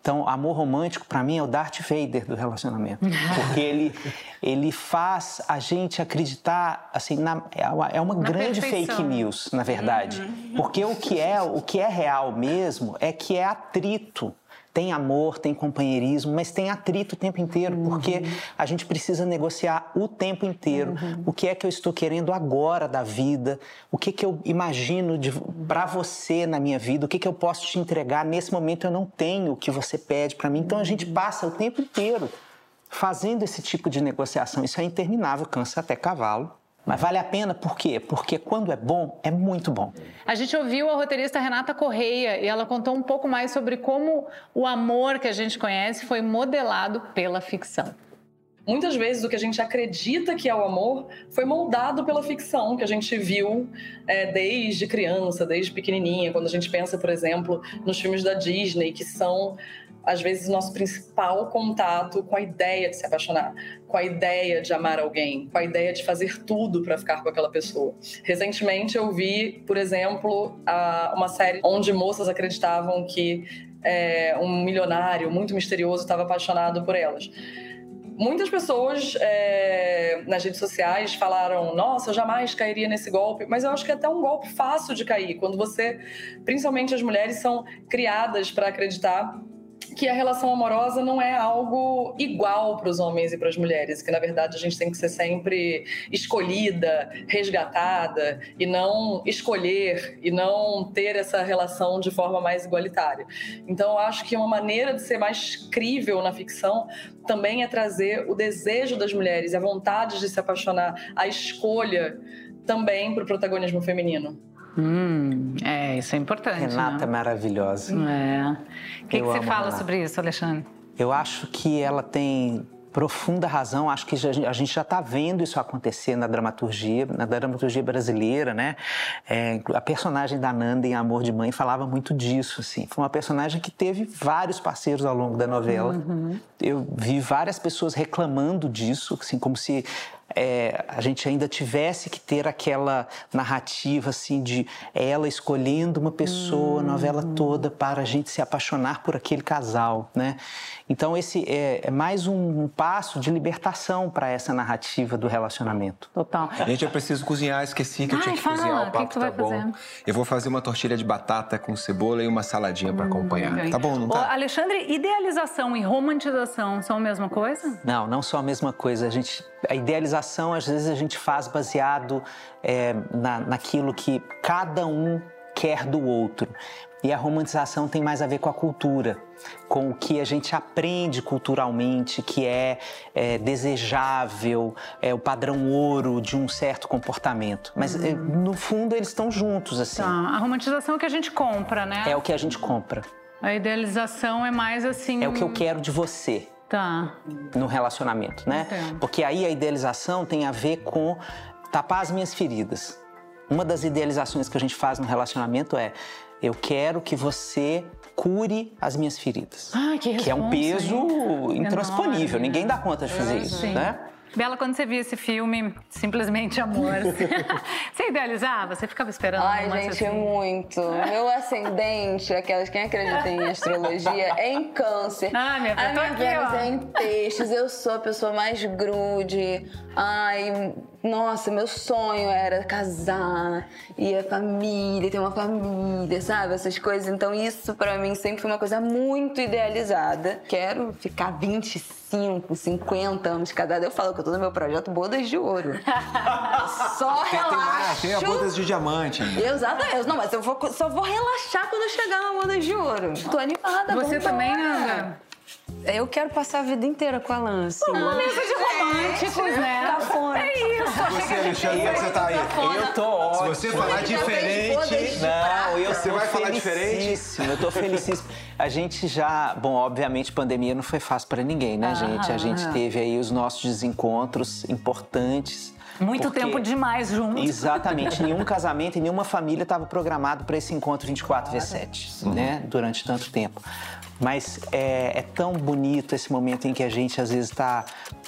Então, amor romântico, para mim, é o Darth Vader do relacionamento. Porque ele, ele faz a gente acreditar, assim, na, é uma, é na grande perfeição. fake news, na verdade. Uhum. Porque o que, é, o que é real mesmo é que é atrito tem amor, tem companheirismo, mas tem atrito o tempo inteiro, uhum. porque a gente precisa negociar o tempo inteiro. Uhum. O que é que eu estou querendo agora da vida? O que, que eu imagino para você na minha vida? O que, que eu posso te entregar? Nesse momento eu não tenho o que você pede para mim. Então a gente passa o tempo inteiro fazendo esse tipo de negociação. Isso é interminável, cansa até cavalo. Mas vale a pena por quê? Porque quando é bom, é muito bom. A gente ouviu a roteirista Renata Correia e ela contou um pouco mais sobre como o amor que a gente conhece foi modelado pela ficção. Muitas vezes o que a gente acredita que é o amor foi moldado pela ficção que a gente viu é, desde criança, desde pequenininha. Quando a gente pensa, por exemplo, nos filmes da Disney, que são às vezes, o nosso principal contato com a ideia de se apaixonar, com a ideia de amar alguém, com a ideia de fazer tudo para ficar com aquela pessoa. Recentemente, eu vi, por exemplo, uma série onde moças acreditavam que é, um milionário muito misterioso estava apaixonado por elas. Muitas pessoas é, nas redes sociais falaram: Nossa, eu jamais cairia nesse golpe. Mas eu acho que é até um golpe fácil de cair. Quando você, principalmente as mulheres, são criadas para acreditar que a relação amorosa não é algo igual para os homens e para as mulheres, que na verdade a gente tem que ser sempre escolhida, resgatada e não escolher e não ter essa relação de forma mais igualitária. Então, eu acho que uma maneira de ser mais crível na ficção também é trazer o desejo das mulheres, a vontade de se apaixonar, a escolha também para o protagonismo feminino. Hum, é, isso é importante. Renata né? é maravilhosa. É. O que, que você fala Renata. sobre isso, Alexandre? Eu acho que ela tem profunda razão. Acho que a gente já está vendo isso acontecer na dramaturgia, na dramaturgia brasileira, né? É, a personagem da Nanda em Amor de Mãe falava muito disso, assim. Foi uma personagem que teve vários parceiros ao longo da novela. Uhum. Eu vi várias pessoas reclamando disso, assim, como se é, a gente ainda tivesse que ter aquela narrativa assim de ela escolhendo uma pessoa, a novela hum. toda para a gente se apaixonar por aquele casal, né? Então esse é, é mais um, um, passo de libertação para essa narrativa do relacionamento. Total. Gente, eu preciso cozinhar, esqueci que Ai, eu tinha que fala, cozinhar. O papo que que tá bom. Fazer? Eu vou fazer uma tortilha de batata com cebola e uma saladinha para hum, acompanhar. Okay. Tá bom, não tá? Ô, Alexandre, idealização e romantização são a mesma coisa? Não, não são a mesma coisa. A gente a idealização às vezes a gente faz baseado é, na, naquilo que cada um quer do outro. E a romantização tem mais a ver com a cultura, com o que a gente aprende culturalmente, que é, é desejável, é o padrão ouro de um certo comportamento. Mas uhum. no fundo eles estão juntos assim. Tá. A romantização é o que a gente compra, né? É o que a gente compra. A idealização é mais assim. É o que eu quero de você. Tá. No relacionamento, né? Entendo. Porque aí a idealização tem a ver com tapar as minhas feridas. Uma das idealizações que a gente faz no relacionamento é eu quero que você cure as minhas feridas. Ah, que, que é um peso intransponível. Enorme, Ninguém dá conta de fazer isso, sim. né? Bela, quando você via esse filme, simplesmente amor, você idealizava? Você ficava esperando Ai, gente, assim? muito. Meu ascendente, aquelas quem acredita em astrologia, é em câncer. Ah, minha A minha Vênus é em peixes, eu sou a pessoa mais grude. Ai, nossa, meu sonho era casar, e a família, ter uma família, sabe? Essas coisas. Então, isso para mim sempre foi uma coisa muito idealizada. Quero ficar 25, 50 anos casada. Eu falo que eu tô no meu projeto Bodas de Ouro. Só relaxo. Tem, tem a Bodas de Diamante. Exatamente. Não, mas eu vou, só vou relaxar quando eu chegar na Bodas de Ouro. Tô animada. Você também, Nanda? Eu quero passar a vida inteira com a Alan, assim. Uma mesa de românticos, né? Cafona. É isso. Você, Alexandre, como você tá aí? Eu tô ótimo. Se você falar diferente... Não, eu Você vai falar diferente? Eu tô felicíssimo. A gente já... Bom, obviamente, pandemia não foi fácil para ninguém, né, gente? A gente teve aí os nossos desencontros importantes. Muito porque... tempo demais juntos. Exatamente. nenhum casamento e nenhuma família estava programado para esse encontro 24 vezes 7, né? Durante tanto tempo. Mas é, é, tão bonito esse momento em que a gente às vezes está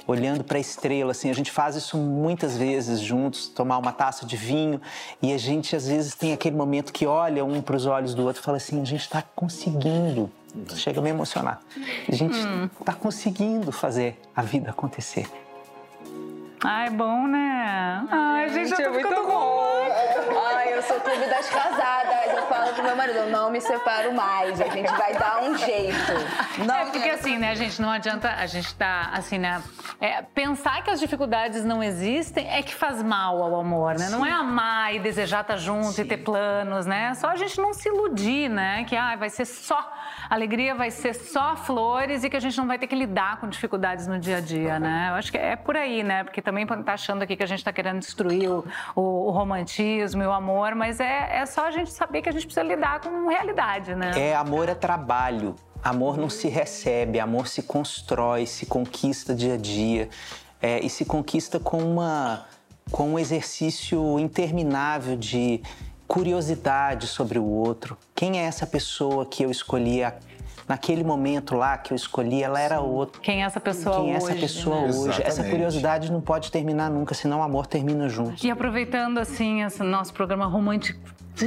olhando para a estrela, assim, a gente faz isso muitas vezes juntos, tomar uma taça de vinho e a gente às vezes tem aquele momento que olha um para os olhos do outro e fala assim, a gente está conseguindo. Chega a me emocionar. A gente está hum. conseguindo fazer a vida acontecer. Ai, bom, né? Ai, gente, gente eu tô é muito bom. Clube das casadas. Eu falo pro meu marido, eu não me separo mais. A gente vai dar um jeito. Não é porque assim, né, gente, não adianta a gente tá assim, né? É, pensar que as dificuldades não existem é que faz mal ao amor, né? Sim. Não é amar e desejar estar junto Sim. e ter planos, né? Só a gente não se iludir, né? Que ah, vai ser só alegria, vai ser só flores e que a gente não vai ter que lidar com dificuldades no dia a dia, né? Eu acho que é por aí, né? Porque também tá achando aqui que a gente tá querendo destruir o, o, o romantismo e o amor, mas é, é só a gente saber que a gente precisa lidar com realidade, né? É, amor é trabalho. Amor não se recebe, amor se constrói, se conquista dia a dia é, e se conquista com, uma, com um exercício interminável de curiosidade sobre o outro. Quem é essa pessoa que eu escolhi naquele momento lá que eu escolhi, ela era outra. Quem é essa pessoa Quem hoje? Quem é essa pessoa né? hoje? Exatamente. Essa curiosidade não pode terminar nunca, senão o amor termina junto. E aproveitando assim esse nosso programa romântico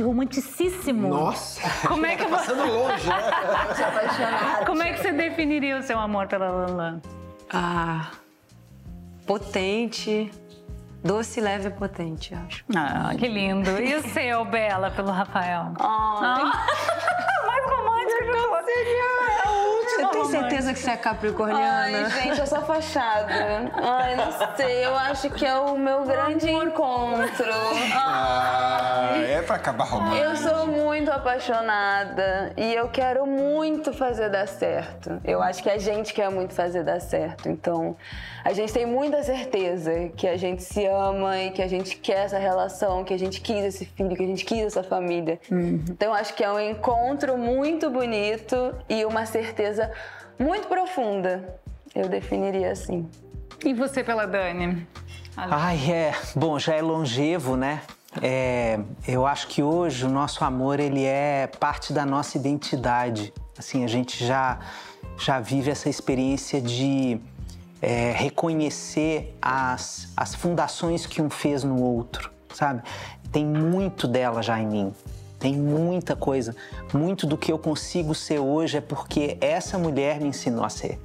romanticíssimo. Nossa! Como é que tá passando longe, né? Como é que você definiria o seu amor pela Lala? Ah, potente, doce, leve e potente, acho. Ah, que lindo. E o seu, Bela, pelo Rafael? Ai. Mais romântico que você. É o último. Você tem certeza que você é capricorniana? Ai, gente, eu sou fachada. Ai, não sei. Eu acho que é o meu grande encontro. Ah, é pra acabar romântico. Eu sou muito apaixonada e eu quero muito fazer dar certo. Eu acho que a gente quer muito fazer dar certo. Então, a gente tem muita certeza que a gente se ama e que a gente quer essa relação, que a gente quis esse filho, que a gente quis essa família. Uhum. Então, acho que é um encontro muito bonito e uma certeza muito profunda. Eu definiria assim. E você pela Dani? Ai, é. Bom, já é longevo, né? É, eu acho que hoje o nosso amor ele é parte da nossa identidade. Assim, a gente já já vive essa experiência de é, reconhecer as, as fundações que um fez no outro, sabe? Tem muito dela já em mim. Tem muita coisa. Muito do que eu consigo ser hoje é porque essa mulher me ensinou a ser.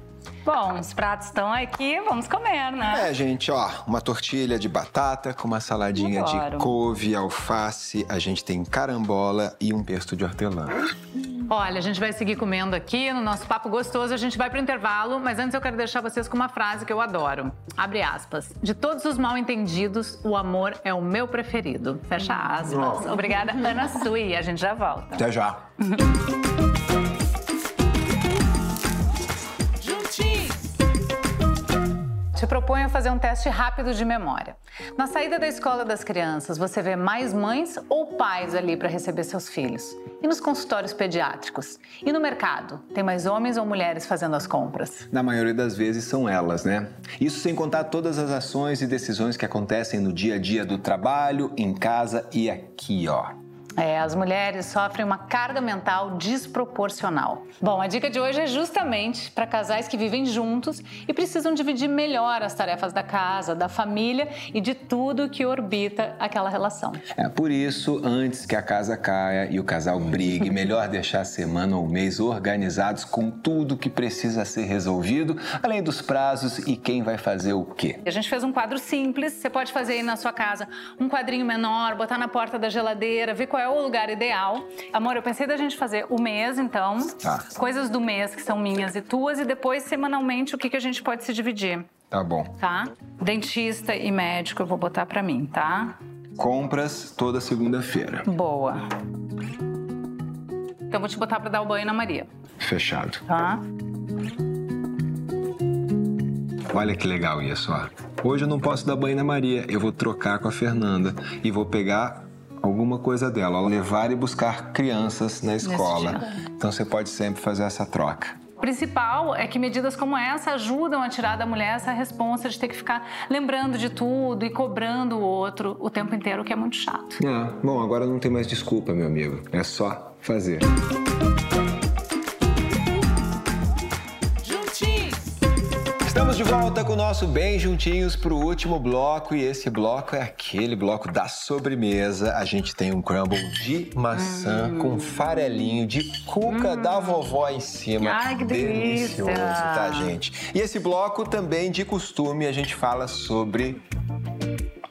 Bom, os pratos estão aqui, vamos comer, né? É, gente, ó, uma tortilha de batata com uma saladinha Adoro. de couve, alface, a gente tem carambola e um pesto de hortelã. Olha, a gente vai seguir comendo aqui no nosso papo gostoso, a gente vai pro intervalo, mas antes eu quero deixar vocês com uma frase que eu adoro. Abre aspas. De todos os mal entendidos, o amor é o meu preferido. Fecha aspas. Obrigada, Ana Sui. A gente já volta. Até já. te proponho fazer um teste rápido de memória. Na saída da escola das crianças, você vê mais mães ou pais ali para receber seus filhos? E nos consultórios pediátricos? E no mercado? Tem mais homens ou mulheres fazendo as compras? Na maioria das vezes são elas, né? Isso sem contar todas as ações e decisões que acontecem no dia a dia do trabalho, em casa e aqui, ó. É, as mulheres sofrem uma carga mental desproporcional. Bom, a dica de hoje é justamente para casais que vivem juntos e precisam dividir melhor as tarefas da casa, da família e de tudo que orbita aquela relação. É por isso, antes que a casa caia e o casal brigue, melhor deixar a semana ou mês organizados com tudo que precisa ser resolvido, além dos prazos e quem vai fazer o quê. A gente fez um quadro simples, você pode fazer aí na sua casa um quadrinho menor, botar na porta da geladeira, ver qual é o lugar ideal. Amor, eu pensei da gente fazer o mês, então. Tá. Coisas do mês que são minhas e tuas, e depois, semanalmente, o que, que a gente pode se dividir. Tá bom. Tá? Dentista e médico eu vou botar pra mim, tá? Compras toda segunda-feira. Boa. Então eu vou te botar pra dar o banho na Maria. Fechado. Tá? Olha que legal isso, ó. Hoje eu não posso dar banho na Maria, eu vou trocar com a Fernanda e vou pegar alguma coisa dela, levar e buscar crianças na escola. Então você pode sempre fazer essa troca. O principal é que medidas como essa ajudam a tirar da mulher essa responsa de ter que ficar lembrando de tudo e cobrando o outro o tempo inteiro, que é muito chato. É, bom, agora não tem mais desculpa, meu amigo. É só fazer. Estamos de volta com o nosso Bem Juntinhos para o último bloco e esse bloco é aquele bloco da sobremesa. A gente tem um crumble de maçã hum. com farelinho de cuca hum. da vovó em cima. Ai, que delícia. Delicioso, tá, gente? E esse bloco também, de costume, a gente fala sobre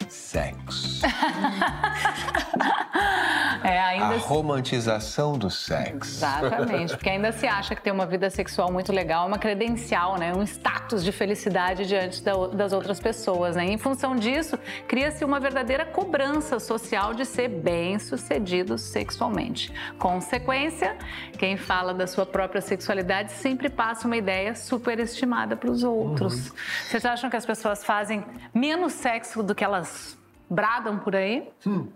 sexo. ainda a romantização do sexo. Exatamente, porque ainda se acha que ter uma vida sexual muito legal é uma credencial, né? Um status de felicidade diante das outras pessoas, né? Em função disso, cria-se uma verdadeira cobrança social de ser bem-sucedido sexualmente. Consequência, quem fala da sua própria sexualidade sempre passa uma ideia superestimada para os outros. Uhum. Vocês acham que as pessoas fazem menos sexo do que elas bradam por aí? Hum.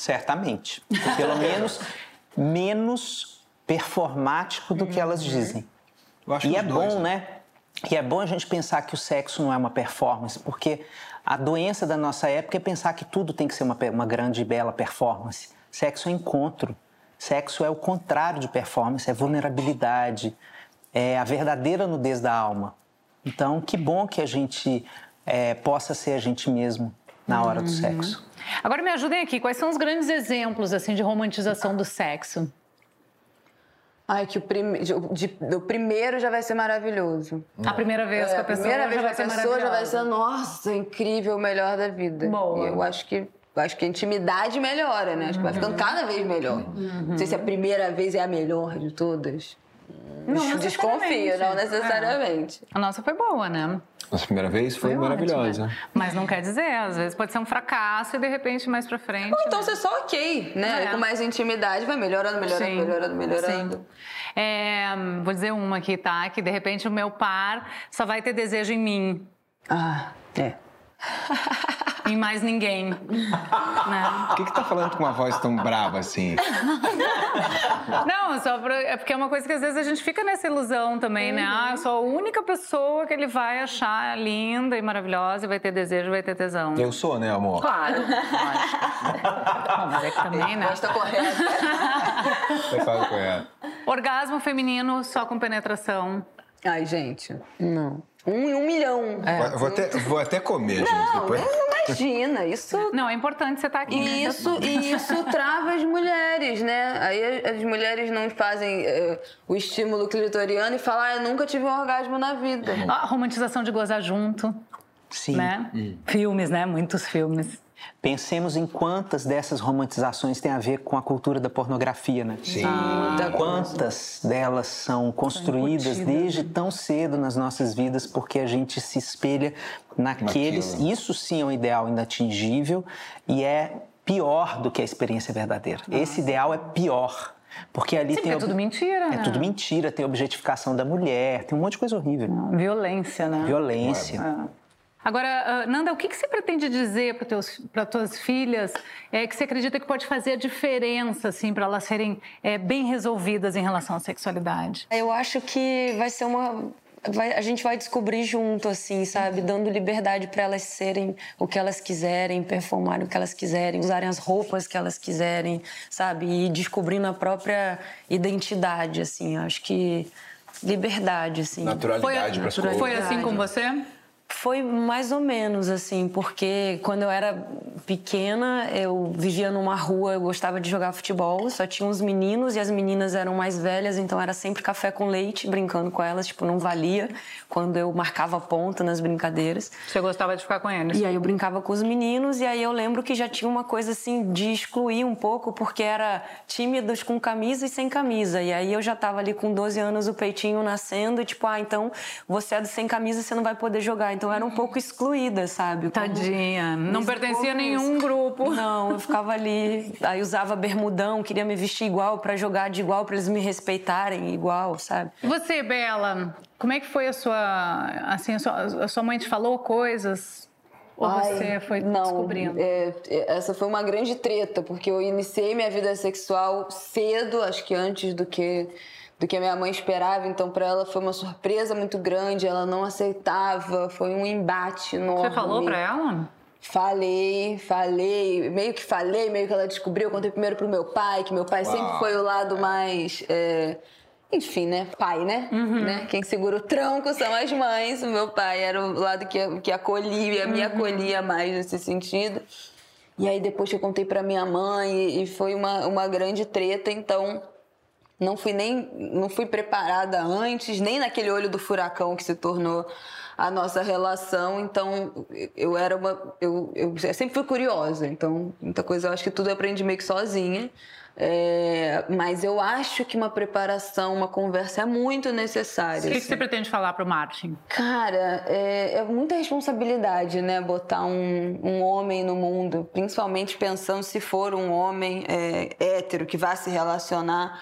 Certamente. Pelo menos menos performático do que elas dizem. e é dois, bom, né? E é bom a gente pensar que o sexo não é uma performance, porque a doença da nossa época é pensar que tudo tem que ser uma, uma grande e bela performance. Sexo é encontro. Sexo é o contrário de performance, é vulnerabilidade, é a verdadeira nudez da alma. Então, que bom que a gente é, possa ser a gente mesmo na hora do uhum. sexo. Agora me ajudem aqui, quais são os grandes exemplos assim de romantização do sexo? Ai, que o, prime... de, do primeiro já vai ser maravilhoso. A primeira vez é, que a pessoa a primeira vez já vai ser A pessoa já vai ser, nossa, incrível, o melhor da vida. Boa. E eu acho que acho que a intimidade melhora, né? Acho que vai ficando uhum. cada vez melhor. Uhum. Não sei se a primeira vez é a melhor de todas. Não Desconfio, não necessariamente. É. A nossa foi boa, né? Nossa primeira vez foi, foi maravilhosa. Ótimo, Mas não quer dizer, às vezes pode ser um fracasso e de repente mais pra frente. Ou então né? você só ok, né? É. Com mais intimidade vai melhorando, melhorando, Sim. melhorando, melhorando. Sim. É, vou dizer uma aqui, tá? Que de repente o meu par só vai ter desejo em mim. Ah, é. em mais ninguém. né? Por que, que tá falando com uma voz tão brava assim? Não, só pra, é porque é uma coisa que às vezes a gente fica nessa ilusão também, uhum. né? Ah, eu sou a única pessoa que ele vai achar linda e maravilhosa e vai ter desejo, vai ter tesão. Eu sou, né, amor? Claro. mas é que também, né? Resposta correta. Resposta correta. Orgasmo feminino só com penetração. Ai, gente, não. Um, um milhão. É. Vou, até, vou até comer, não, gente. Depois. Não imagina, isso. Não, é importante você estar tá aqui. Né? Isso, né? isso trava as mulheres, né? Aí as mulheres não fazem uh, o estímulo clitoriano e falam, ah, eu nunca tive um orgasmo na vida. A romantização de gozar junto. Sim. Né? Hum. Filmes, né? Muitos filmes. Pensemos em quantas dessas romantizações têm a ver com a cultura da pornografia, né? Sim. Ah, quantas delas são construídas desde tão cedo nas nossas vidas porque a gente se espelha naqueles. Naquilo. Isso sim é um ideal inatingível e é pior do que a experiência verdadeira. Ah. Esse ideal é pior. Porque ali Sim, tem. É tudo mentira, É tudo mentira, tem objetificação da mulher, tem um monte de coisa horrível. Violência, né? Violência. É. Agora, ah, Nanda, o que, você pretende dizer para tuas filhas é, que você acredita que pode fazer a diferença, assim, para elas serem é, bem resolvidas em relação à sexualidade? Eu acho que vai ser uma Vai, a gente vai descobrir junto, assim, sabe? Dando liberdade para elas serem o que elas quiserem, performarem o que elas quiserem, usarem as roupas que elas quiserem, sabe? E descobrindo a própria identidade, assim. Acho que liberdade, assim. Naturalidade para as Foi assim com você? Foi mais ou menos assim, porque quando eu era pequena, eu vivia numa rua, eu gostava de jogar futebol, só tinha uns meninos e as meninas eram mais velhas, então era sempre café com leite, brincando com elas, tipo, não valia quando eu marcava ponta nas brincadeiras. Você gostava de ficar com eles? E aí eu brincava com os meninos e aí eu lembro que já tinha uma coisa assim de excluir um pouco, porque era tímidos com camisa e sem camisa. E aí eu já tava ali com 12 anos, o peitinho nascendo, e tipo, ah, então você é do sem camisa, você não vai poder jogar então eu era um pouco excluída, sabe? Como... Tadinha, não pertencia a nenhum grupo. Não, eu ficava ali, aí usava bermudão, queria me vestir igual para jogar de igual, para eles me respeitarem igual, sabe? Você, Bela, como é que foi a sua, assim, a sua, a sua mãe te falou coisas ou Ai, você foi não, descobrindo? É, é, essa foi uma grande treta, porque eu iniciei minha vida sexual cedo, acho que antes do que do que a minha mãe esperava, então para ela foi uma surpresa muito grande, ela não aceitava, foi um embate enorme. Você falou para ela? Falei, falei, meio que falei, meio que ela descobriu. Eu contei primeiro pro meu pai, que meu pai Uau. sempre foi o lado mais. É, enfim, né? Pai, né? Uhum. né? Quem segura o tronco são as mães. O meu pai era o lado que, que acolhia, me uhum. acolhia mais nesse sentido. E aí depois que eu contei pra minha mãe, e foi uma, uma grande treta, então não fui nem não fui preparada antes, nem naquele olho do furacão que se tornou a nossa relação. Então eu era uma eu, eu sempre fui curiosa. Então muita coisa eu acho que tudo eu aprendi meio que sozinha. É, mas eu acho que uma preparação, uma conversa é muito necessária. O que, que você pretende falar para o Martin? Cara, é, é, muita responsabilidade, né? Botar um, um, homem no mundo, principalmente pensando se for um homem é, hétero que vá se relacionar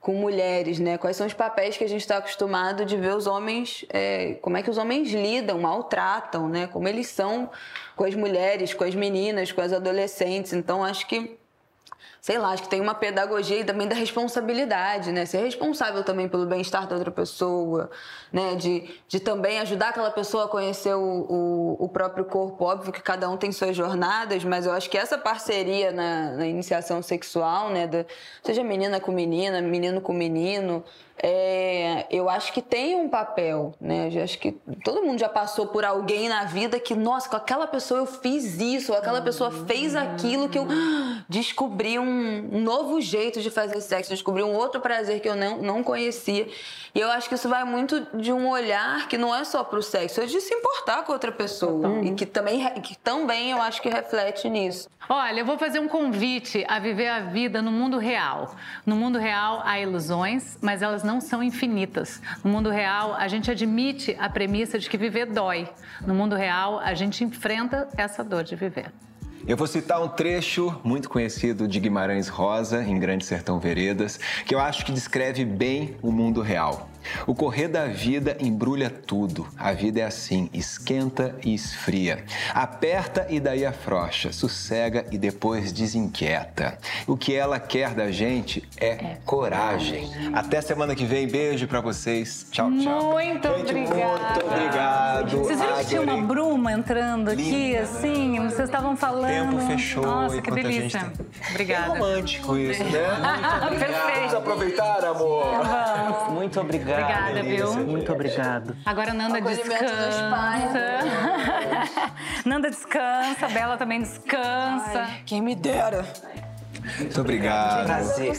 com mulheres, né? Quais são os papéis que a gente está acostumado de ver os homens, é, como é que os homens lidam, maltratam, né? Como eles são com as mulheres, com as meninas, com as adolescentes. Então, acho que sei lá, acho que tem uma pedagogia e também da responsabilidade, né? Ser responsável também pelo bem-estar da outra pessoa, né? De, de também ajudar aquela pessoa a conhecer o, o, o, próprio corpo. Óbvio que cada um tem suas jornadas, mas eu acho que essa parceria na, na iniciação sexual, né? Da, seja menina com menina, menino com menino, é, eu acho que tem um papel, né? Eu acho que todo mundo já passou por alguém na vida que, nossa, com aquela pessoa eu fiz isso, ou aquela pessoa fez aquilo que eu descobri um novo jeito de fazer sexo, descobri um outro prazer que eu não, não conhecia. E eu acho que isso vai muito de um olhar que não é só pro sexo, é de se importar com outra pessoa. Uhum. E que também, que também eu acho que reflete nisso. Olha, eu vou fazer um convite a viver a vida no mundo real. No mundo real há ilusões, mas elas não são infinitas. No mundo real, a gente admite a premissa de que viver dói. No mundo real, a gente enfrenta essa dor de viver. Eu vou citar um trecho muito conhecido de Guimarães Rosa, em Grande Sertão Veredas, que eu acho que descreve bem o mundo real. O correr da vida embrulha tudo. A vida é assim, esquenta e esfria. Aperta e daí afrouxa, sossega e depois desinquieta. O que ela quer da gente é, é coragem. Até semana que vem, beijo para vocês. Tchau, tchau. Muito gente, obrigada. Muito obrigado. Vocês viram que tinha uma bruma entrando aqui, Linda, assim? Né? Vocês estavam falando. O tempo fechou. Nossa, que delícia. Gente... Obrigada. É romântico isso, né? Muito Perfeito. Vamos aproveitar, amor. Vamos. Muito obrigado. Obrigada, viu? Muito obrigado. Agora Nanda descansa. Nanda descansa, Bela também descansa. Ai, quem me dera. Muito obrigado. Prazer.